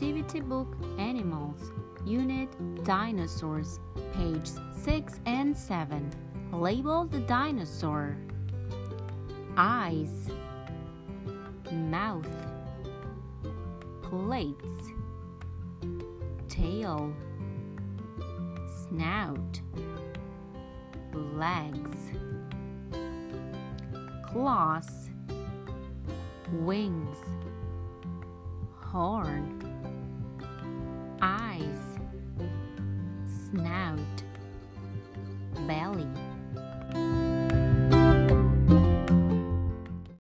Activity Book Animals, Unit Dinosaurs, pages 6 and 7. Label the dinosaur. Eyes, mouth, plates, tail, snout, legs, claws, wings, horn, snout, belly.